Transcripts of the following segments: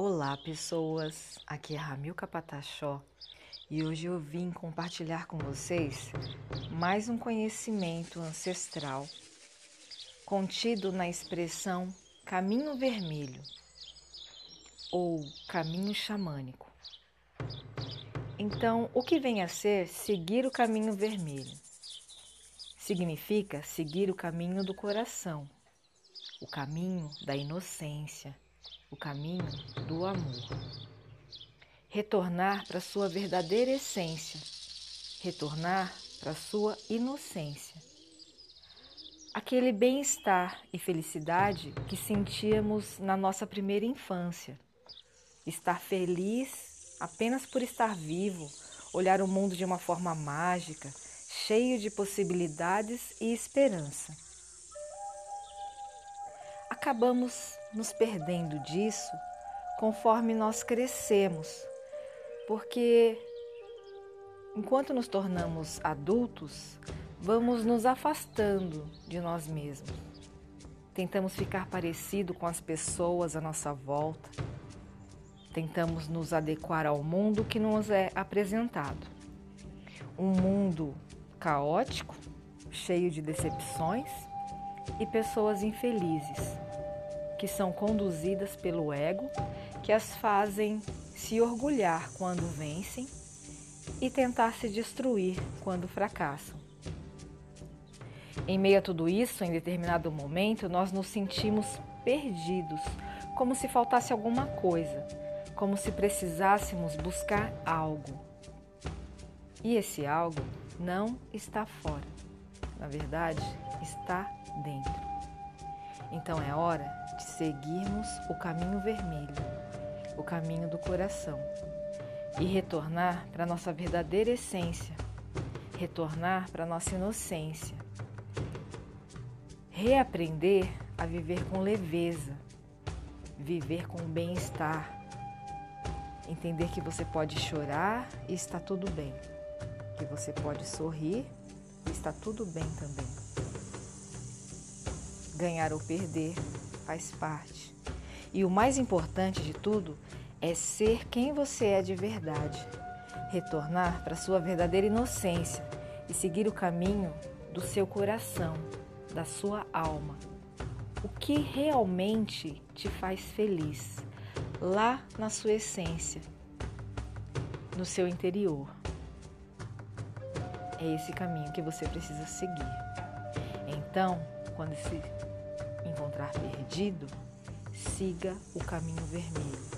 Olá, pessoas! Aqui é Ramil Capatachó e hoje eu vim compartilhar com vocês mais um conhecimento ancestral contido na expressão caminho vermelho ou caminho xamânico. Então, o que vem a ser seguir o caminho vermelho? Significa seguir o caminho do coração, o caminho da inocência o caminho do amor. Retornar para sua verdadeira essência, retornar para sua inocência. Aquele bem-estar e felicidade que sentíamos na nossa primeira infância. Estar feliz apenas por estar vivo, olhar o mundo de uma forma mágica, cheio de possibilidades e esperança acabamos nos perdendo disso conforme nós crescemos, porque enquanto nos tornamos adultos, vamos nos afastando de nós mesmos. Tentamos ficar parecido com as pessoas à nossa volta. Tentamos nos adequar ao mundo que nos é apresentado. Um mundo caótico, cheio de decepções e pessoas infelizes que são conduzidas pelo ego, que as fazem se orgulhar quando vencem e tentar se destruir quando fracassam. Em meio a tudo isso, em determinado momento, nós nos sentimos perdidos, como se faltasse alguma coisa, como se precisássemos buscar algo. E esse algo não está fora, na verdade, está dentro. Então é hora de seguirmos o caminho vermelho, o caminho do coração, e retornar para nossa verdadeira essência, retornar para nossa inocência, reaprender a viver com leveza, viver com bem-estar, entender que você pode chorar e está tudo bem, que você pode sorrir e está tudo bem também. Ganhar ou perder faz parte. E o mais importante de tudo é ser quem você é de verdade. Retornar para sua verdadeira inocência e seguir o caminho do seu coração, da sua alma. O que realmente te faz feliz, lá na sua essência, no seu interior. É esse caminho que você precisa seguir. Então, quando se encontrar perdido, siga o caminho vermelho.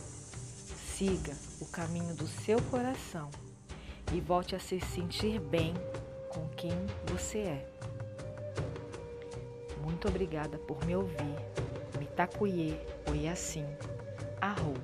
Siga o caminho do seu coração e volte a se sentir bem com quem você é. Muito obrigada por me ouvir. Mitakuye Oyasin. Arro.